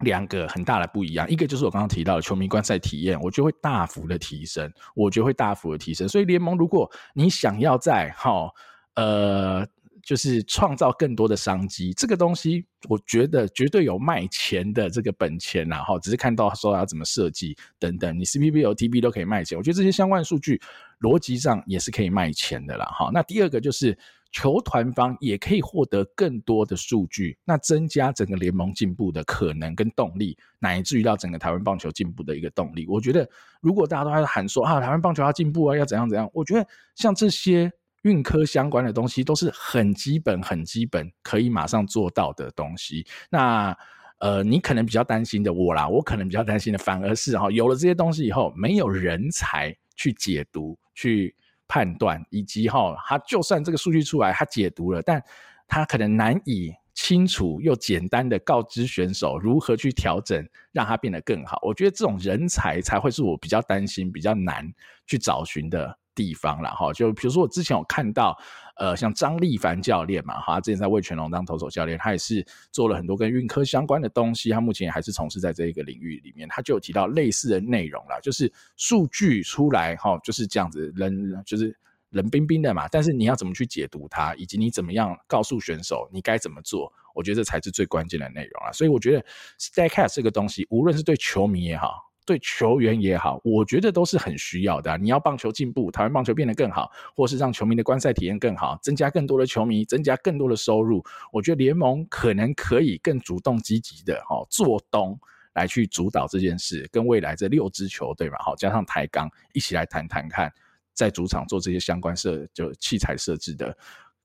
两个很大的不一样，一个就是我刚刚提到的球迷观赛体验，我觉得会大幅的提升，我觉得会大幅的提升，所以联盟如果你想要在哈呃。就是创造更多的商机，这个东西我觉得绝对有卖钱的这个本钱呐，哈，只是看到说要怎么设计等等，你 cpbotb 都可以卖钱，我觉得这些相关数据逻辑上也是可以卖钱的啦，哈。那第二个就是球团方也可以获得更多的数据，那增加整个联盟进步的可能跟动力，乃至于到整个台湾棒球进步的一个动力。我觉得如果大家都在喊说啊，台湾棒球要进步啊，要怎样怎样，我觉得像这些。运科相关的东西都是很基本、很基本，可以马上做到的东西。那呃，你可能比较担心的我啦，我可能比较担心的反而是哈，有了这些东西以后，没有人才去解读、去判断，以及哈，他就算这个数据出来，他解读了，但他可能难以清楚又简单的告知选手如何去调整，让他变得更好。我觉得这种人才才会是我比较担心、比较难去找寻的。地方了哈，就比如说我之前有看到，呃，像张立凡教练嘛，哈，他之前在魏全龙当投手教练，他也是做了很多跟运科相关的东西，他目前还是从事在这一个领域里面，他就有提到类似的内容啦，就是数据出来哈，就是这样子，冷就是冷冰冰的嘛，但是你要怎么去解读它，以及你怎么样告诉选手你该怎么做，我觉得这才是最关键的内容啊，所以我觉得 Statcast 这个东西，无论是对球迷也好。对球员也好，我觉得都是很需要的。你要棒球进步，台湾棒球变得更好，或是让球迷的观赛体验更好，增加更多的球迷，增加更多的收入。我觉得联盟可能可以更主动积极的哈做东来去主导这件事，跟未来这六支球队嘛，好加上台钢一起来谈谈看，在主场做这些相关设就器材设置的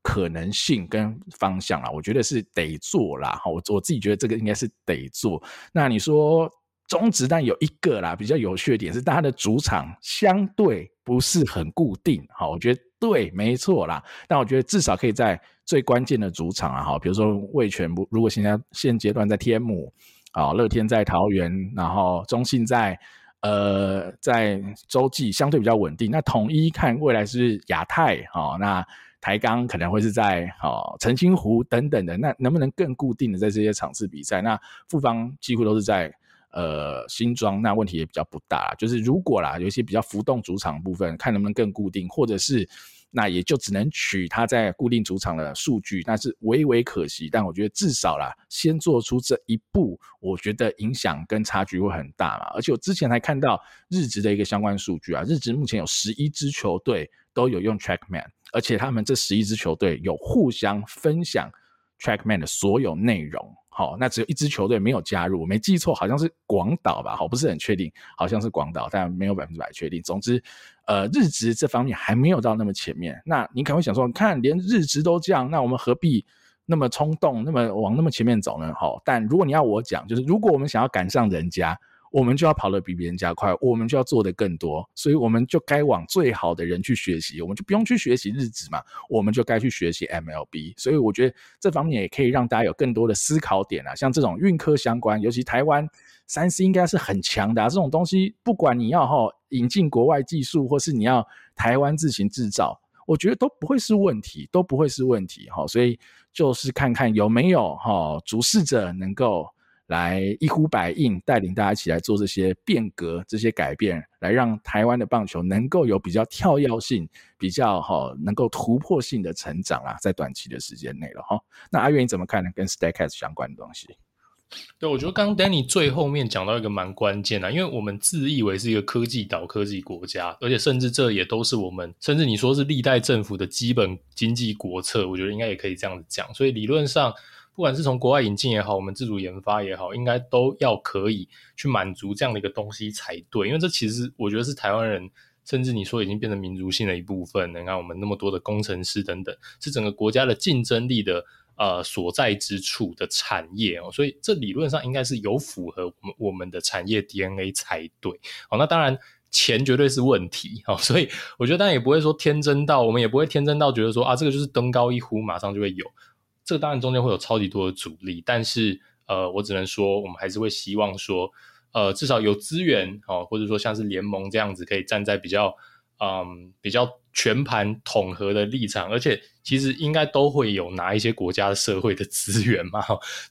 可能性跟方向啦。我觉得是得做啦。哈，我我自己觉得这个应该是得做。那你说？中职但有一个啦，比较有趣的点是，大家的主场相对不是很固定。好，我觉得对，没错啦。但我觉得至少可以在最关键的主场啊，哈，比如说味全，如果现在现阶段在天母，啊，乐天在桃园，然后中信在呃在洲际相对比较稳定。那统一看未来是亚太，好，那台钢可能会是在好澄清湖等等的。那能不能更固定的在这些场次比赛？那富邦几乎都是在。呃新装，那问题也比较不大。就是如果啦，有一些比较浮动主场部分，看能不能更固定，或者是。那也就只能取他在固定主场的数据，那是微微可惜。但我觉得至少啦，先做出这一步，我觉得影响跟差距会很大嘛。而且我之前还看到日职的一个相关数据啊，日职目前有十一支球队都有用 TrackMan，而且他们这十一支球队有互相分享 TrackMan 的所有内容。好，那只有一支球队没有加入，我没记错，好像是广岛吧？好，不是很确定，好像是广岛，但没有百分之百确定。总之，呃，日职这方面还没有到那么前面。那你可能会想说，看连日职都这样，那我们何必那么冲动，那么往那么前面走呢？好，但如果你要我讲，就是如果我们想要赶上人家。我们就要跑得比别人家快，我们就要做得更多，所以我们就该往最好的人去学习，我们就不用去学习日子嘛，我们就该去学习 MLB。所以我觉得这方面也可以让大家有更多的思考点啊，像这种运科相关，尤其台湾三 C 应该是很强的啊，这种东西不管你要哈引进国外技术，或是你要台湾自行制造，我觉得都不会是问题，都不会是问题哈。所以就是看看有没有哈主事者能够。来一呼百应，带领大家一起来做这些变革、这些改变，来让台湾的棒球能够有比较跳跃性、比较哈能够突破性的成长啊，在短期的时间内了哈。那阿元你怎么看呢？跟 Stacks 相关的东西？对，我觉得刚刚 Danny 最后面讲到一个蛮关键的，因为我们自以为是一个科技岛、科技国家，而且甚至这也都是我们，甚至你说是历代政府的基本经济国策，我觉得应该也可以这样子讲。所以理论上。不管是从国外引进也好，我们自主研发也好，应该都要可以去满足这样的一个东西才对。因为这其实我觉得是台湾人，甚至你说已经变成民族性的一部分。你看我们那么多的工程师等等，是整个国家的竞争力的呃所在之处的产业哦。所以这理论上应该是有符合我们我们的产业 DNA 才对。好，那当然钱绝对是问题。哦，所以我觉得当然也不会说天真到，我们也不会天真到觉得说啊这个就是登高一呼，马上就会有。这个当然中间会有超级多的阻力，但是呃，我只能说，我们还是会希望说，呃，至少有资源哦，或者说像是联盟这样子，可以站在比较嗯比较全盘统合的立场，而且其实应该都会有拿一些国家的社会的资源嘛，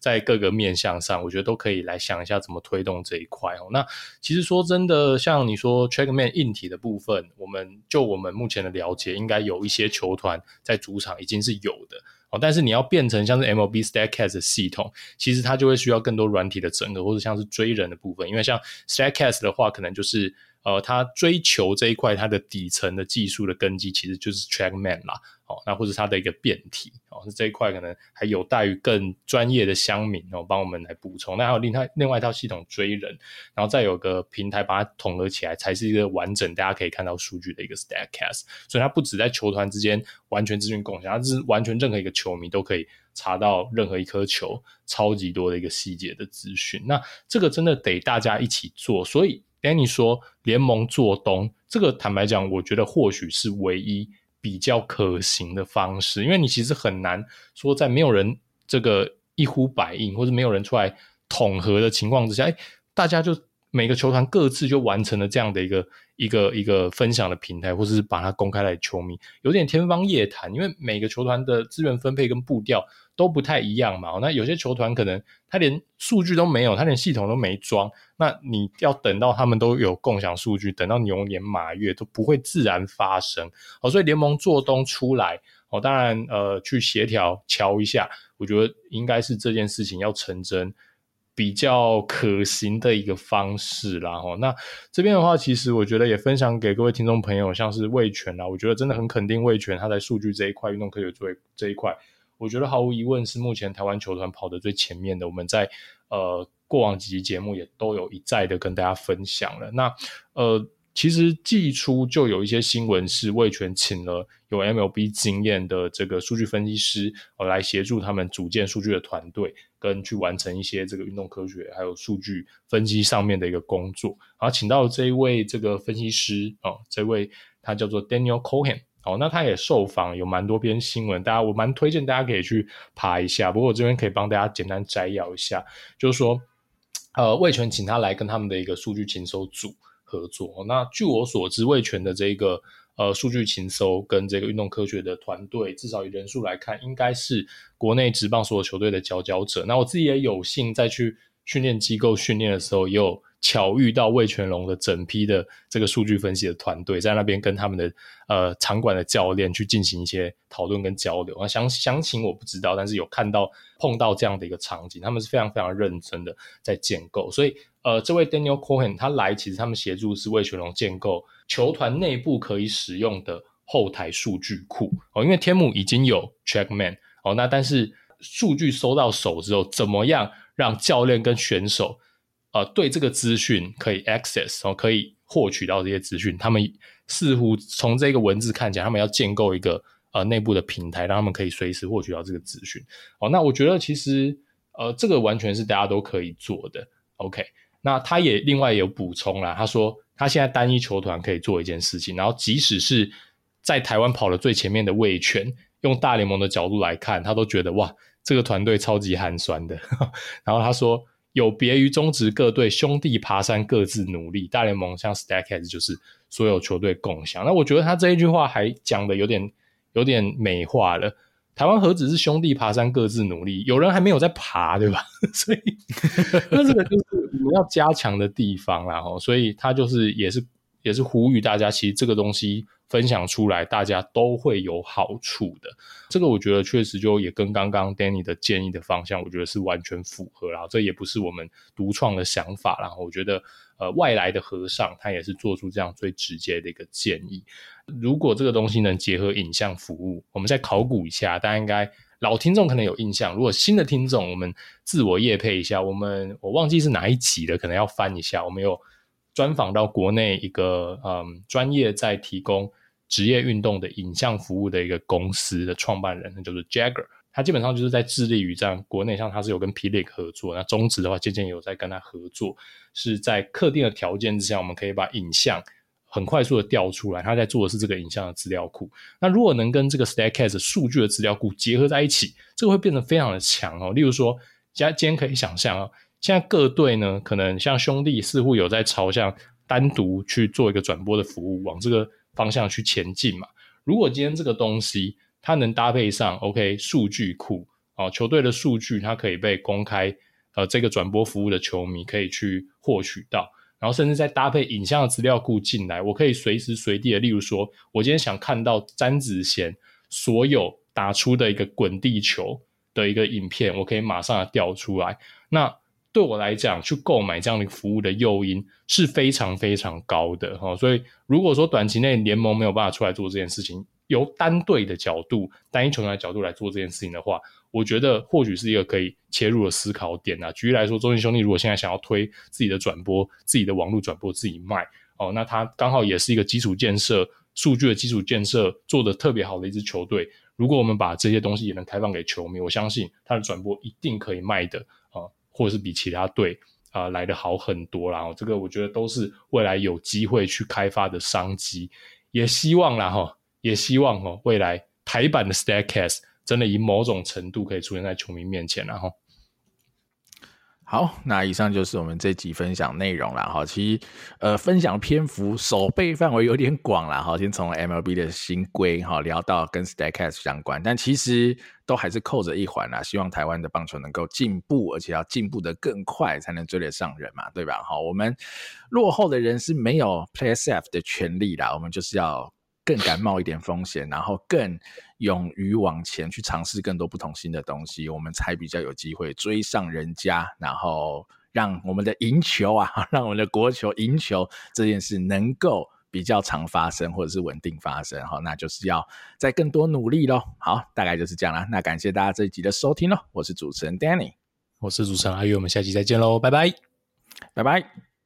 在各个面向上，我觉得都可以来想一下怎么推动这一块哦。那其实说真的，像你说 TrackMan 硬体的部分，我们就我们目前的了解，应该有一些球团在主场已经是有的。但是你要变成像是 MLB Statcast 的系统，其实它就会需要更多软体的整合，或者像是追人的部分。因为像 Statcast 的话，可能就是呃，它追求这一块它的底层的技术的根基，其实就是 TrackMan 啦。哦，那或者它的一个变体哦，是这一块可能还有待于更专业的乡民哦帮我们来补充。那还有另外另外一套系统追人，然后再有个平台把它统合起来，才是一个完整大家可以看到数据的一个 Statcast。所以它不止在球团之间完全资讯共享，它是完全任何一个球迷都可以查到任何一颗球超级多的一个细节的资讯。那这个真的得大家一起做。所以哎，你说联盟做东，这个坦白讲，我觉得或许是唯一。比较可行的方式，因为你其实很难说在没有人这个一呼百应，或者没有人出来统合的情况之下，哎，大家就每个球团各自就完成了这样的一个一个一个分享的平台，或是把它公开来球迷，有点天方夜谭，因为每个球团的资源分配跟步调。都不太一样嘛，那有些球团可能他连数据都没有，他连系统都没装，那你要等到他们都有共享数据，等到牛年马月都不会自然发生。哦，所以联盟做东出来，哦，当然呃去协调乔一下，我觉得应该是这件事情要成真比较可行的一个方式啦。哦，那这边的话，其实我觉得也分享给各位听众朋友，像是味全啦，我觉得真的很肯定味全他在数据这一块，运动科学这这一块。我觉得毫无疑问是目前台湾球团跑得最前面的。我们在呃过往几集节目也都有一再的跟大家分享了。那呃其实季初就有一些新闻是味全请了有 MLB 经验的这个数据分析师呃来协助他们组建数据的团队，跟去完成一些这个运动科学还有数据分析上面的一个工作。然后请到这一位这个分析师哦，这位他叫做 Daniel Cohen。哦，那他也受访，有蛮多篇新闻，大家我蛮推荐大家可以去爬一下。不过我这边可以帮大家简单摘要一下，就是说，呃，味全请他来跟他们的一个数据情搜组合作。那据我所知，味全的这个呃数据情搜跟这个运动科学的团队，至少以人数来看，应该是国内职棒所有球队的佼佼者。那我自己也有幸再去训练机构训练的时候，也有巧遇到味全龙的整批的这个数据分析的团队，在那边跟他们的呃场馆的教练去进行一些讨论跟交流啊。详详情我不知道，但是有看到碰到这样的一个场景，他们是非常非常认真的在建构。所以呃，这位 Daniel Cohen 他来，其实他们协助是味全龙建构球团内部可以使用的后台数据库哦，因为天母已经有 TrackMan 哦，那但是数据收到手之后，怎么样让教练跟选手？呃，对这个资讯可以 access，哦可以获取到这些资讯。他们似乎从这个文字看起来，他们要建构一个呃内部的平台，让他们可以随时获取到这个资讯。哦，那我觉得其实呃这个完全是大家都可以做的。OK，那他也另外有补充啦，他说他现在单一球团可以做一件事情，然后即使是在台湾跑了最前面的味全，用大联盟的角度来看，他都觉得哇，这个团队超级寒酸的。然后他说。有别于中职各队兄弟爬山各自努力，大联盟像 StatCast 就是所有球队共享。那我觉得他这一句话还讲的有点有点美化了。台湾何止是兄弟爬山各自努力，有人还没有在爬，对吧？所以 那这个就是我们要加强的地方啦。齁，所以他就是也是也是呼吁大家，其实这个东西。分享出来，大家都会有好处的。这个我觉得确实就也跟刚刚 Danny 的建议的方向，我觉得是完全符合啦。这也不是我们独创的想法啦。我觉得，呃，外来的和尚他也是做出这样最直接的一个建议。如果这个东西能结合影像服务，我们再考古一下，大家应该老听众可能有印象。如果新的听众，我们自我业配一下。我们我忘记是哪一集了，可能要翻一下。我们有。专访到国内一个嗯专业在提供职业运动的影像服务的一个公司的创办人，那就是 Jagger。他基本上就是在致力于这样国内，像他是有跟 Pele 合作，那中职的话渐渐有在跟他合作，是在特定的条件之下，我们可以把影像很快速的调出来。他在做的是这个影像的资料库。那如果能跟这个 Statcast 数据的资料库结合在一起，这个会变得非常的强哦。例如说，今今天可以想象哦。现在各队呢，可能像兄弟似乎有在朝向单独去做一个转播的服务，往这个方向去前进嘛。如果今天这个东西它能搭配上 OK 数据库啊，球队的数据它可以被公开，呃，这个转播服务的球迷可以去获取到，然后甚至再搭配影像的资料库进来，我可以随时随地的，例如说，我今天想看到詹子贤所有打出的一个滚地球的一个影片，我可以马上调出来，那。对我来讲，去购买这样的服务的诱因是非常非常高的哈，所以如果说短期内联盟没有办法出来做这件事情，由单队的角度、单一球员的角度来做这件事情的话，我觉得或许是一个可以切入的思考点啊。举例来说，中信兄弟如果现在想要推自己的转播、自己的网络转播自己卖哦，那它刚好也是一个基础建设、数据的基础建设做得特别好的一支球队。如果我们把这些东西也能开放给球迷，我相信他的转播一定可以卖的啊。或者是比其他队啊、呃、来得好很多啦，这个我觉得都是未来有机会去开发的商机，也希望啦哈，也希望哈未来台版的 Statcast 真的以某种程度可以出现在球迷面前，然后。好，那以上就是我们这集分享内容了哈。其实，呃，分享篇幅、守备范围有点广了哈。先从 MLB 的新规哈聊到跟 Statcast 相关，但其实都还是扣着一环啦。希望台湾的棒球能够进步，而且要进步的更快，才能追得上人嘛，对吧？哈，我们落后的人是没有 Play Safe 的权利啦，我们就是要。更敢冒一点风险，然后更勇于往前去尝试更多不同新的东西，我们才比较有机会追上人家，然后让我们的赢球啊，让我们的国球赢球这件事能够比较常发生，或者是稳定发生。哈，那就是要再更多努力喽。好，大概就是这样啦。那感谢大家这一集的收听喽，我是主持人 Danny，我是主持人阿月，我们下期再见喽，拜拜，拜拜。